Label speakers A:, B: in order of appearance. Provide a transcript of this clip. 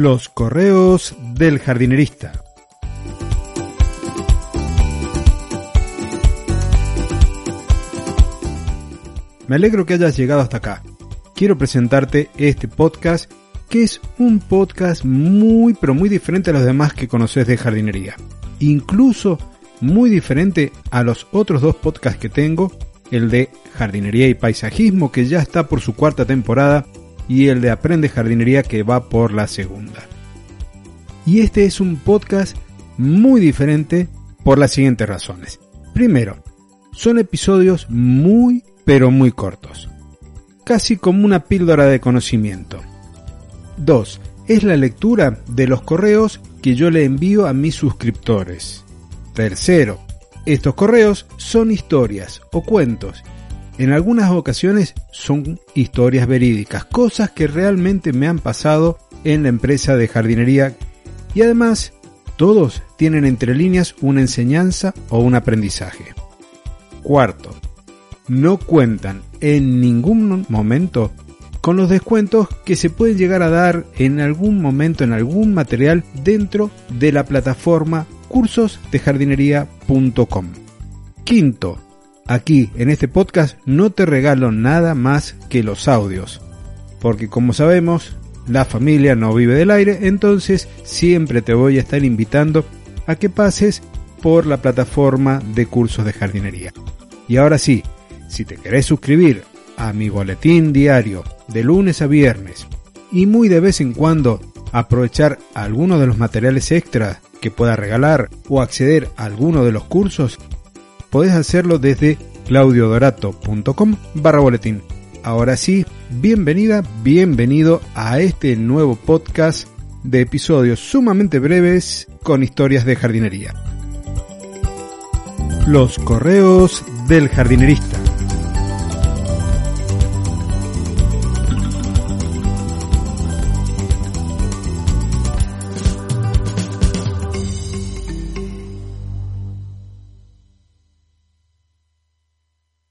A: Los correos del jardinerista. Me alegro que hayas llegado hasta acá. Quiero presentarte este podcast que es un podcast muy pero muy diferente a los demás que conoces de jardinería. Incluso muy diferente a los otros dos podcasts que tengo, el de jardinería y paisajismo que ya está por su cuarta temporada y el de aprende jardinería que va por la segunda. Y este es un podcast muy diferente por las siguientes razones. Primero, son episodios muy pero muy cortos, casi como una píldora de conocimiento. 2. Es la lectura de los correos que yo le envío a mis suscriptores. Tercero, estos correos son historias o cuentos. En algunas ocasiones son historias verídicas, cosas que realmente me han pasado en la empresa de jardinería y además todos tienen entre líneas una enseñanza o un aprendizaje. Cuarto, no cuentan en ningún momento con los descuentos que se pueden llegar a dar en algún momento en algún material dentro de la plataforma cursosdejardinería.com. Quinto, aquí en este podcast no te regalo nada más que los audios, porque como sabemos, la familia no vive del aire, entonces siempre te voy a estar invitando a que pases por la plataforma de cursos de jardinería. Y ahora sí, si te querés suscribir a mi boletín diario de lunes a viernes y muy de vez en cuando aprovechar algunos de los materiales extras que pueda regalar o acceder a alguno de los cursos, podés hacerlo desde claudiodorato.com barra boletín. Ahora sí, bienvenida, bienvenido a este nuevo podcast de episodios sumamente breves con historias de jardinería. Los correos del jardinerista.